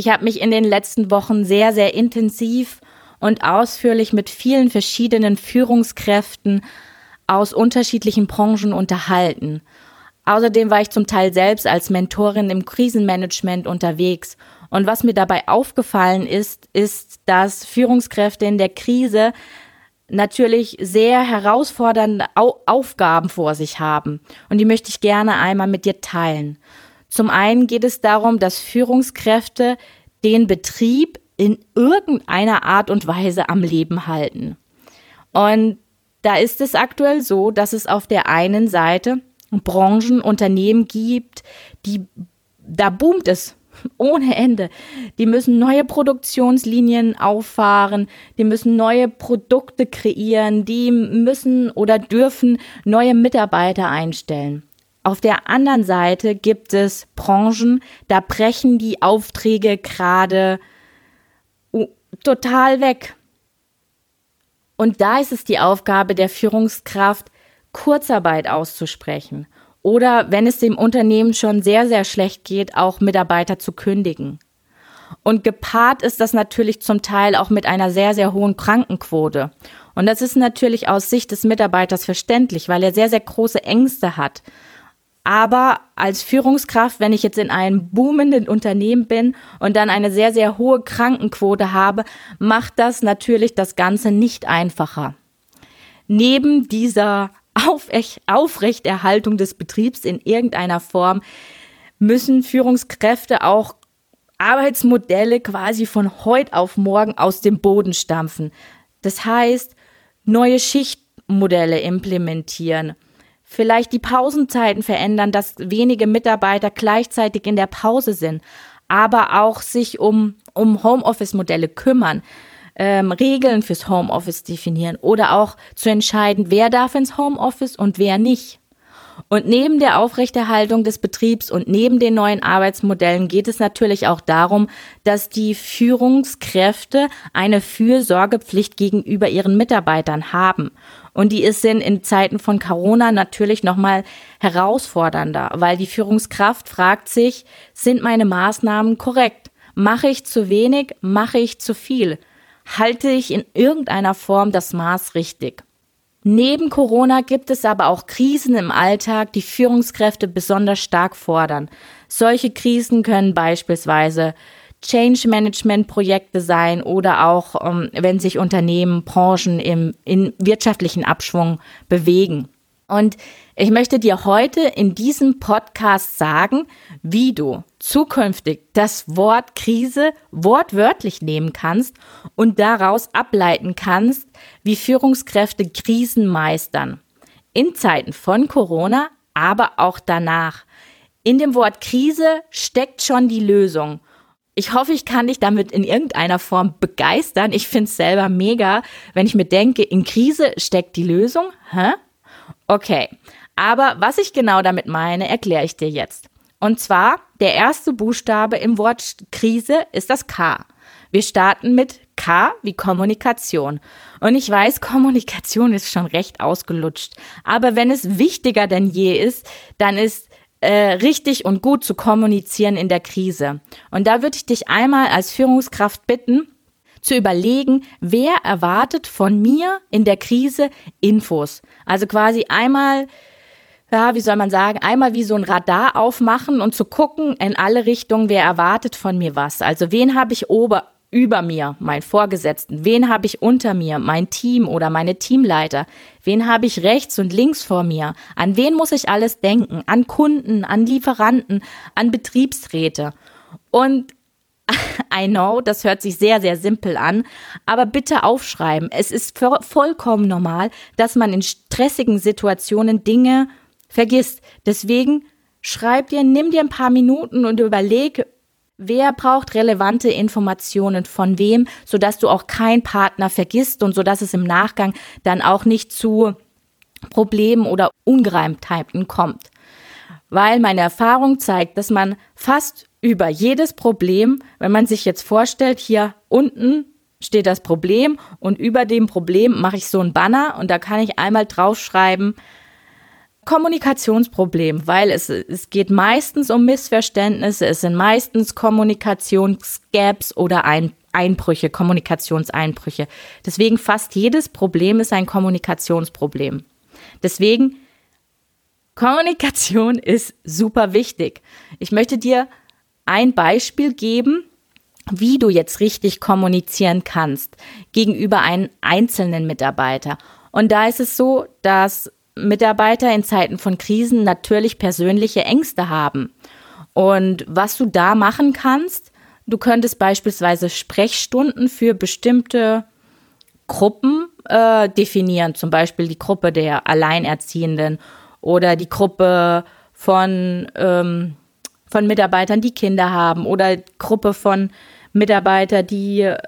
Ich habe mich in den letzten Wochen sehr, sehr intensiv und ausführlich mit vielen verschiedenen Führungskräften aus unterschiedlichen Branchen unterhalten. Außerdem war ich zum Teil selbst als Mentorin im Krisenmanagement unterwegs. Und was mir dabei aufgefallen ist, ist, dass Führungskräfte in der Krise natürlich sehr herausfordernde Aufgaben vor sich haben. Und die möchte ich gerne einmal mit dir teilen. Zum einen geht es darum, dass Führungskräfte den Betrieb in irgendeiner Art und Weise am Leben halten. Und da ist es aktuell so, dass es auf der einen Seite Branchen, Unternehmen gibt, die, da boomt es ohne Ende. Die müssen neue Produktionslinien auffahren, die müssen neue Produkte kreieren, die müssen oder dürfen neue Mitarbeiter einstellen. Auf der anderen Seite gibt es Branchen, da brechen die Aufträge gerade total weg. Und da ist es die Aufgabe der Führungskraft, Kurzarbeit auszusprechen oder wenn es dem Unternehmen schon sehr, sehr schlecht geht, auch Mitarbeiter zu kündigen. Und gepaart ist das natürlich zum Teil auch mit einer sehr, sehr hohen Krankenquote. Und das ist natürlich aus Sicht des Mitarbeiters verständlich, weil er sehr, sehr große Ängste hat. Aber als Führungskraft, wenn ich jetzt in einem boomenden Unternehmen bin und dann eine sehr, sehr hohe Krankenquote habe, macht das natürlich das Ganze nicht einfacher. Neben dieser Aufrechterhaltung des Betriebs in irgendeiner Form müssen Führungskräfte auch Arbeitsmodelle quasi von heute auf morgen aus dem Boden stampfen. Das heißt, neue Schichtmodelle implementieren vielleicht die Pausenzeiten verändern, dass wenige Mitarbeiter gleichzeitig in der Pause sind, aber auch sich um, um Homeoffice-Modelle kümmern, ähm, Regeln fürs Homeoffice definieren oder auch zu entscheiden, wer darf ins Homeoffice und wer nicht. Und neben der Aufrechterhaltung des Betriebs und neben den neuen Arbeitsmodellen geht es natürlich auch darum, dass die Führungskräfte eine Fürsorgepflicht gegenüber ihren Mitarbeitern haben. Und die ist in Zeiten von Corona natürlich nochmal herausfordernder, weil die Führungskraft fragt sich, sind meine Maßnahmen korrekt? Mache ich zu wenig? Mache ich zu viel? Halte ich in irgendeiner Form das Maß richtig? Neben Corona gibt es aber auch Krisen im Alltag, die Führungskräfte besonders stark fordern. Solche Krisen können beispielsweise Change Management Projekte sein oder auch, ähm, wenn sich Unternehmen, Branchen im, in wirtschaftlichen Abschwung bewegen. Und ich möchte dir heute in diesem Podcast sagen, wie du zukünftig das Wort Krise wortwörtlich nehmen kannst und daraus ableiten kannst, wie Führungskräfte Krisen meistern. In Zeiten von Corona, aber auch danach. In dem Wort Krise steckt schon die Lösung. Ich hoffe, ich kann dich damit in irgendeiner Form begeistern. Ich finde es selber mega, wenn ich mir denke, in Krise steckt die Lösung. Hä? Okay, aber was ich genau damit meine, erkläre ich dir jetzt. Und zwar, der erste Buchstabe im Wort Krise ist das K. Wir starten mit K wie Kommunikation. Und ich weiß, Kommunikation ist schon recht ausgelutscht. Aber wenn es wichtiger denn je ist, dann ist äh, richtig und gut zu kommunizieren in der Krise. Und da würde ich dich einmal als Führungskraft bitten, zu überlegen, wer erwartet von mir in der Krise Infos. Also quasi einmal, ja, wie soll man sagen, einmal wie so ein Radar aufmachen und zu gucken in alle Richtungen, wer erwartet von mir was. Also wen habe ich ober, über mir, mein Vorgesetzten? Wen habe ich unter mir, mein Team oder meine Teamleiter? Wen habe ich rechts und links vor mir? An wen muss ich alles denken? An Kunden, an Lieferanten, an Betriebsräte. Und I know, das hört sich sehr, sehr simpel an, aber bitte aufschreiben. Es ist vollkommen normal, dass man in stressigen Situationen Dinge vergisst. Deswegen schreib dir, nimm dir ein paar Minuten und überleg, wer braucht relevante Informationen von wem, sodass du auch keinen Partner vergisst und sodass es im Nachgang dann auch nicht zu Problemen oder Ungereimtheiten kommt. Weil meine Erfahrung zeigt, dass man fast über jedes Problem, wenn man sich jetzt vorstellt, hier unten steht das Problem und über dem Problem mache ich so ein Banner und da kann ich einmal draufschreiben, Kommunikationsproblem, weil es, es geht meistens um Missverständnisse, es sind meistens Kommunikationsgaps oder ein, Einbrüche, Kommunikationseinbrüche. Deswegen fast jedes Problem ist ein Kommunikationsproblem. Deswegen Kommunikation ist super wichtig. Ich möchte dir ein Beispiel geben, wie du jetzt richtig kommunizieren kannst gegenüber einem einzelnen Mitarbeiter. Und da ist es so, dass Mitarbeiter in Zeiten von Krisen natürlich persönliche Ängste haben. Und was du da machen kannst, du könntest beispielsweise Sprechstunden für bestimmte Gruppen äh, definieren, zum Beispiel die Gruppe der Alleinerziehenden oder die Gruppe von, ähm, von Mitarbeitern, die Kinder haben oder Gruppe von Mitarbeiter, die äh,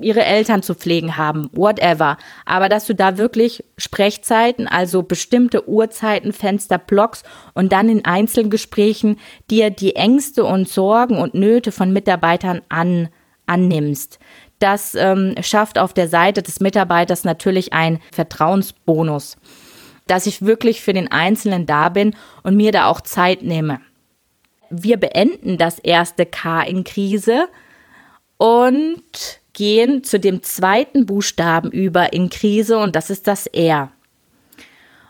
ihre Eltern zu pflegen haben, whatever. Aber dass du da wirklich Sprechzeiten, also bestimmte Uhrzeiten, Fenster blockst und dann in Einzelgesprächen dir die Ängste und Sorgen und Nöte von Mitarbeitern an, annimmst. Das ähm, schafft auf der Seite des Mitarbeiters natürlich einen Vertrauensbonus, dass ich wirklich für den Einzelnen da bin und mir da auch Zeit nehme. Wir beenden das erste K in Krise und gehen zu dem zweiten Buchstaben über in Krise und das ist das R.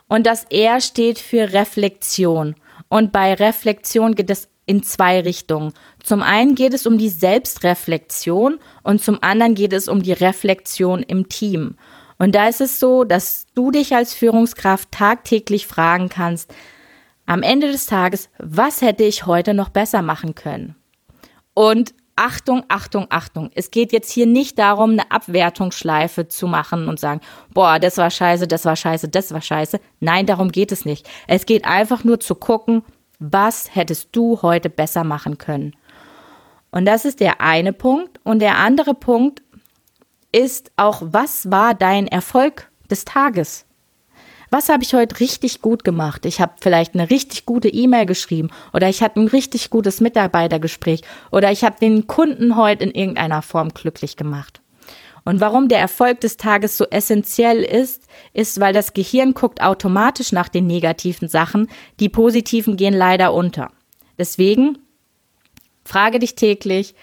Und das R steht für Reflexion. Und bei Reflexion geht es in zwei Richtungen. Zum einen geht es um die Selbstreflexion und zum anderen geht es um die Reflexion im Team. Und da ist es so, dass du dich als Führungskraft tagtäglich fragen kannst, am Ende des Tages, was hätte ich heute noch besser machen können? Und Achtung, Achtung, Achtung. Es geht jetzt hier nicht darum, eine Abwertungsschleife zu machen und sagen, boah, das war scheiße, das war scheiße, das war scheiße. Nein, darum geht es nicht. Es geht einfach nur zu gucken, was hättest du heute besser machen können. Und das ist der eine Punkt. Und der andere Punkt ist auch, was war dein Erfolg des Tages? Was habe ich heute richtig gut gemacht? Ich habe vielleicht eine richtig gute E-Mail geschrieben oder ich hatte ein richtig gutes Mitarbeitergespräch oder ich habe den Kunden heute in irgendeiner Form glücklich gemacht. Und warum der Erfolg des Tages so essentiell ist, ist, weil das Gehirn guckt automatisch nach den negativen Sachen, die positiven gehen leider unter. Deswegen frage dich täglich,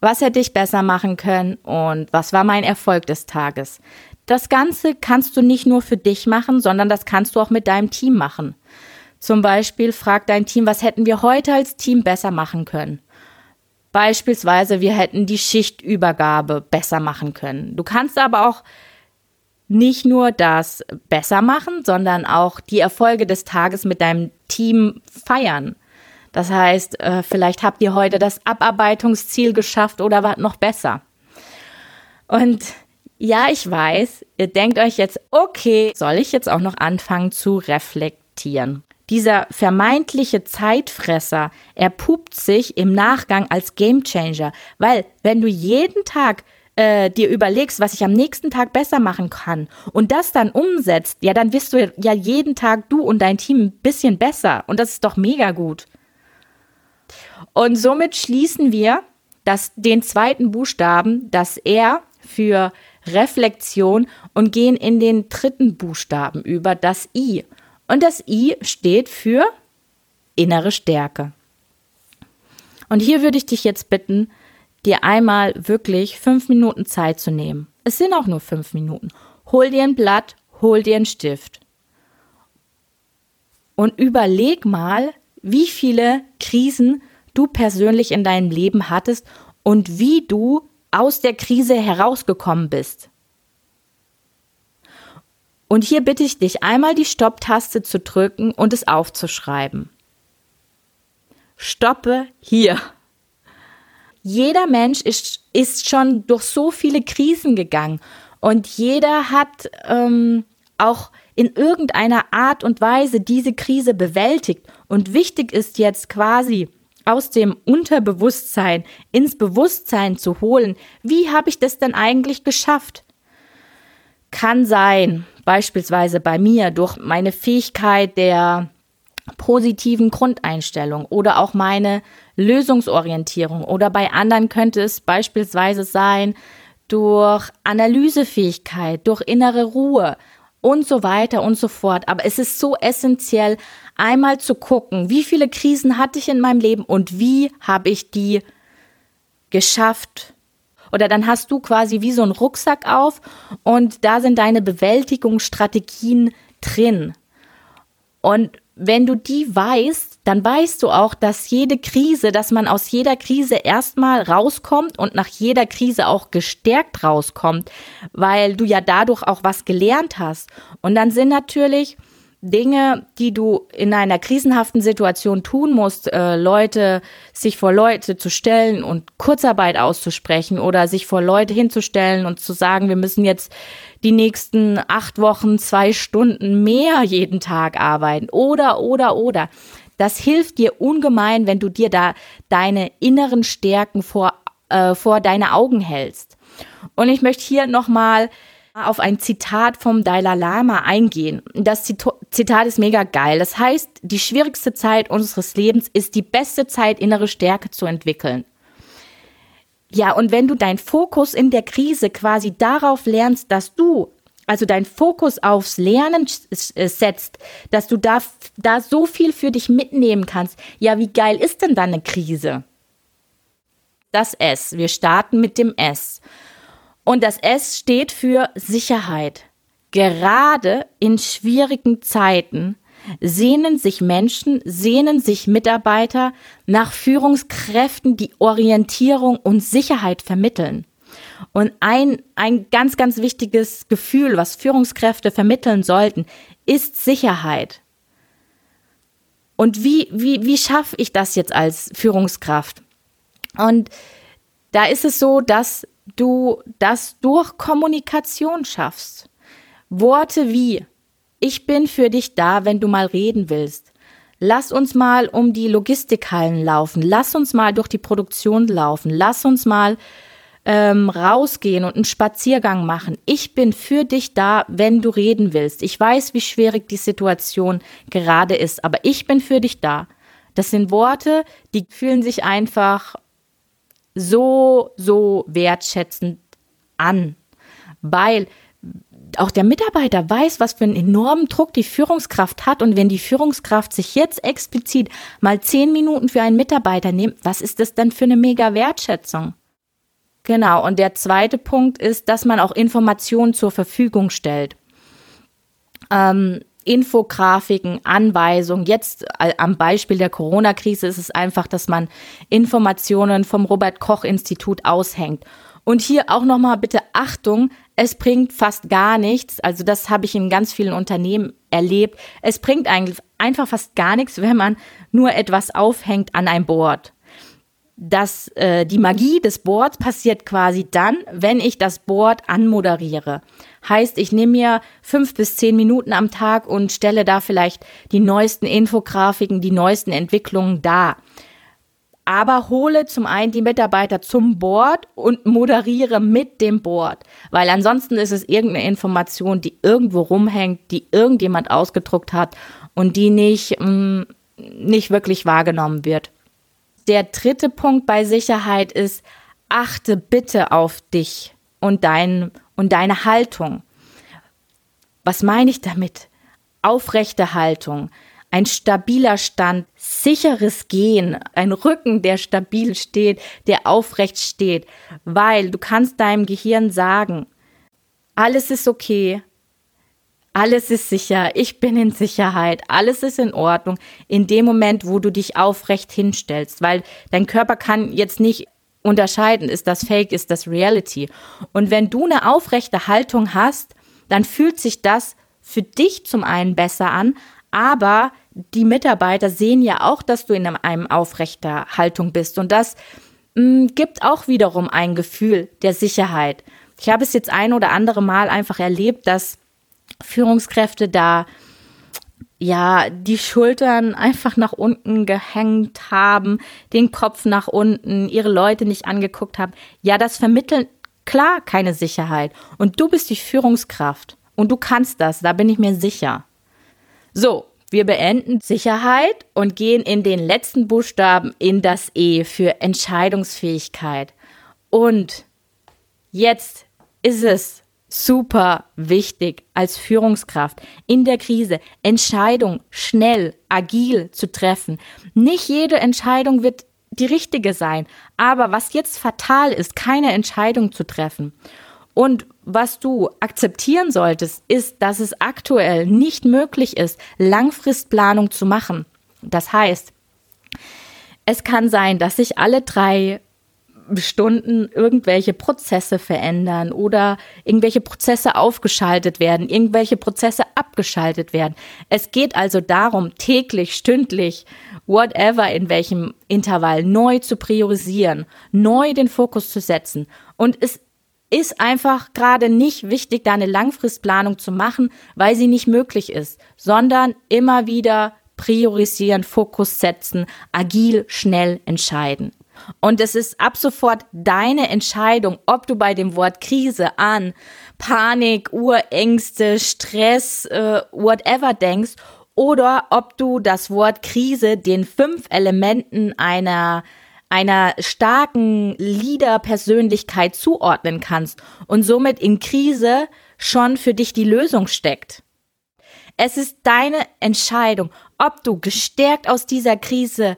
was hätte ich besser machen können und was war mein Erfolg des Tages? Das Ganze kannst du nicht nur für dich machen, sondern das kannst du auch mit deinem Team machen. Zum Beispiel frag dein Team, was hätten wir heute als Team besser machen können? Beispielsweise, wir hätten die Schichtübergabe besser machen können. Du kannst aber auch nicht nur das besser machen, sondern auch die Erfolge des Tages mit deinem Team feiern. Das heißt, äh, vielleicht habt ihr heute das Abarbeitungsziel geschafft oder was noch besser. Und ja, ich weiß, ihr denkt euch jetzt, okay, soll ich jetzt auch noch anfangen zu reflektieren? Dieser vermeintliche Zeitfresser, er pupt sich im Nachgang als Gamechanger, weil wenn du jeden Tag äh, dir überlegst, was ich am nächsten Tag besser machen kann und das dann umsetzt, ja, dann wirst du ja jeden Tag du und dein Team ein bisschen besser und das ist doch mega gut. Und somit schließen wir das, den zweiten Buchstaben, das R für Reflexion und gehen in den dritten Buchstaben über, das I. Und das I steht für innere Stärke. Und hier würde ich dich jetzt bitten, dir einmal wirklich fünf Minuten Zeit zu nehmen. Es sind auch nur fünf Minuten. Hol dir ein Blatt, hol dir einen Stift. Und überleg mal, wie viele Krisen du persönlich in deinem Leben hattest und wie du aus der Krise herausgekommen bist. Und hier bitte ich dich einmal die Stopptaste zu drücken und es aufzuschreiben. Stoppe hier. Jeder Mensch ist, ist schon durch so viele Krisen gegangen und jeder hat ähm, auch in irgendeiner Art und Weise diese Krise bewältigt. Und wichtig ist jetzt quasi, aus dem Unterbewusstsein ins Bewusstsein zu holen. Wie habe ich das denn eigentlich geschafft? Kann sein, beispielsweise bei mir durch meine Fähigkeit der positiven Grundeinstellung oder auch meine Lösungsorientierung oder bei anderen könnte es beispielsweise sein durch Analysefähigkeit, durch innere Ruhe und so weiter und so fort. Aber es ist so essentiell, einmal zu gucken, wie viele Krisen hatte ich in meinem Leben und wie habe ich die geschafft. Oder dann hast du quasi wie so einen Rucksack auf und da sind deine Bewältigungsstrategien drin. Und wenn du die weißt, dann weißt du auch, dass jede Krise, dass man aus jeder Krise erstmal rauskommt und nach jeder Krise auch gestärkt rauskommt, weil du ja dadurch auch was gelernt hast. Und dann sind natürlich Dinge, die du in einer krisenhaften Situation tun musst, äh, Leute, sich vor Leute zu stellen und Kurzarbeit auszusprechen oder sich vor Leute hinzustellen und zu sagen, wir müssen jetzt die nächsten acht Wochen zwei Stunden mehr jeden Tag arbeiten oder, oder, oder. Das hilft dir ungemein, wenn du dir da deine inneren Stärken vor, äh, vor deine Augen hältst. Und ich möchte hier nochmal auf ein Zitat vom Dalai Lama eingehen. Das Zitat ist mega geil. Das heißt, die schwierigste Zeit unseres Lebens ist die beste Zeit, innere Stärke zu entwickeln. Ja, und wenn du deinen Fokus in der Krise quasi darauf lernst, dass du, also dein Fokus aufs Lernen äh, setzt, dass du da, da so viel für dich mitnehmen kannst, ja, wie geil ist denn dann eine Krise? Das S. Wir starten mit dem S. Und das S steht für Sicherheit. Gerade in schwierigen Zeiten sehnen sich Menschen, sehnen sich Mitarbeiter nach Führungskräften, die Orientierung und Sicherheit vermitteln. Und ein, ein ganz, ganz wichtiges Gefühl, was Führungskräfte vermitteln sollten, ist Sicherheit. Und wie, wie, wie schaffe ich das jetzt als Führungskraft? Und da ist es so, dass du das durch Kommunikation schaffst. Worte wie Ich bin für dich da, wenn du mal reden willst. Lass uns mal um die Logistikhallen laufen. Lass uns mal durch die Produktion laufen. Lass uns mal ähm, rausgehen und einen Spaziergang machen. Ich bin für dich da, wenn du reden willst. Ich weiß, wie schwierig die Situation gerade ist, aber ich bin für dich da. Das sind Worte, die fühlen sich einfach so, so wertschätzend an, weil auch der Mitarbeiter weiß, was für einen enormen Druck die Führungskraft hat. Und wenn die Führungskraft sich jetzt explizit mal zehn Minuten für einen Mitarbeiter nimmt, was ist das denn für eine mega Wertschätzung? Genau. Und der zweite Punkt ist, dass man auch Informationen zur Verfügung stellt. Ähm, Infografiken, Anweisungen. Jetzt äh, am Beispiel der Corona-Krise ist es einfach, dass man Informationen vom Robert Koch Institut aushängt. Und hier auch nochmal bitte Achtung, es bringt fast gar nichts. Also das habe ich in ganz vielen Unternehmen erlebt. Es bringt eigentlich einfach fast gar nichts, wenn man nur etwas aufhängt an ein Board dass äh, die Magie des Boards passiert quasi dann, wenn ich das Board anmoderiere. Heißt, ich nehme mir fünf bis zehn Minuten am Tag und stelle da vielleicht die neuesten Infografiken, die neuesten Entwicklungen dar. Aber hole zum einen die Mitarbeiter zum Board und moderiere mit dem Board. Weil ansonsten ist es irgendeine Information, die irgendwo rumhängt, die irgendjemand ausgedruckt hat und die nicht, mh, mm, nicht wirklich wahrgenommen wird. Der dritte Punkt bei Sicherheit ist, achte bitte auf dich und, dein, und deine Haltung. Was meine ich damit? Aufrechte Haltung, ein stabiler Stand, sicheres Gehen, ein Rücken, der stabil steht, der aufrecht steht, weil du kannst deinem Gehirn sagen, alles ist okay, alles ist sicher, ich bin in Sicherheit, alles ist in Ordnung, in dem Moment, wo du dich aufrecht hinstellst, weil dein Körper kann jetzt nicht unterscheiden, ist das Fake, ist das Reality. Und wenn du eine aufrechte Haltung hast, dann fühlt sich das für dich zum einen besser an, aber die Mitarbeiter sehen ja auch, dass du in einem aufrechter Haltung bist. Und das mh, mm, gibt auch wiederum ein Gefühl der Sicherheit. Ich habe es jetzt ein oder andere Mal einfach erlebt, dass Führungskräfte da ja, die Schultern einfach nach unten gehängt haben, den Kopf nach unten, ihre Leute nicht angeguckt haben. Ja, das vermittelt klar keine Sicherheit. Und du bist die Führungskraft. Und du kannst das, da bin ich mir sicher. So, wir beenden Sicherheit und gehen in den letzten Buchstaben in das E für Entscheidungsfähigkeit. Und jetzt ist es super wichtig als Führungskraft in der Krise Entscheidung schnell, agil zu treffen. Nicht jede Entscheidung wird die richtige sein, aber was jetzt fatal ist, keine Entscheidung zu treffen. Und was du akzeptieren solltest, ist, dass es aktuell nicht möglich ist, Langfristplanung zu machen. Das heißt, es kann sein, dass sich alle drei Stunden irgendwelche Prozesse verändern oder irgendwelche Prozesse aufgeschaltet werden, irgendwelche Prozesse abgeschaltet werden. Es geht also darum, täglich, stündlich, whatever, in welchem Intervall neu zu priorisieren, neu den Fokus zu setzen. Und es ist einfach gerade nicht wichtig, da eine Langfristplanung zu machen, weil sie nicht möglich ist, sondern immer wieder priorisieren, Fokus setzen, agil, schnell entscheiden. Und es ist ab sofort deine Entscheidung, ob du bei dem Wort Krise an Panik, Urängste, Stress, äh, whatever denkst oder ob du das Wort Krise den fünf Elementen einer einer starken Leader-Persönlichkeit zuordnen kannst und somit in Krise schon für dich die Lösung steckt. Es ist deine Entscheidung, ob du gestärkt aus dieser Krise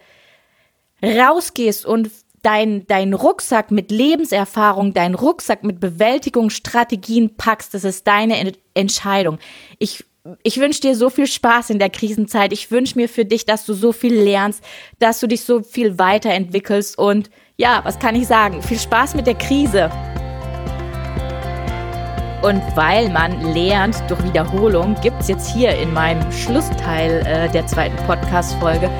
rausgehst und dein, dein Rucksack mit Lebenserfahrung, dein Rucksack mit Bewältigungsstrategien packst, das ist deine Entscheidung. Ich, ich wünsche dir so viel Spaß in der Krisenzeit. Ich wünsche mir für dich, dass du so viel lernst, dass du dich so viel weiterentwickelst und ja, was kann ich sagen? Viel Spaß mit der Krise. Und weil man lernt durch Wiederholung, gibt es jetzt hier in meinem Schlussteil äh, der zweiten Podcast-Folge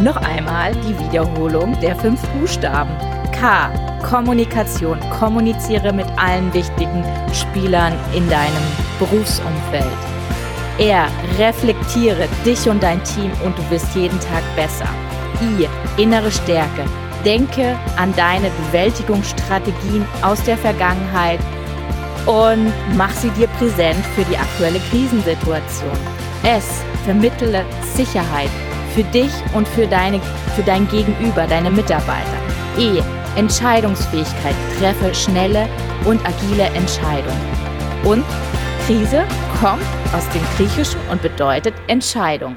noch einmal die Wiederholung der fünf Buchstaben. K. Kommunikation. Kommuniziere mit allen wichtigen Spielern in deinem Berufsumfeld. R. Reflektiere dich und dein Team und du wirst jeden Tag besser. I. Innere Stärke. Denke an deine Bewältigungsstrategien aus der Vergangenheit und mach sie dir präsent für die aktuelle Krisensituation. S. Vermittle Sicherheit für dich und für, deine, für dein Gegenüber, deine Mitarbeiter. E. Entscheidungsfähigkeit. Treffe schnelle und agile Entscheidungen. Und Krise kommt aus dem Griechischen und bedeutet Entscheidung.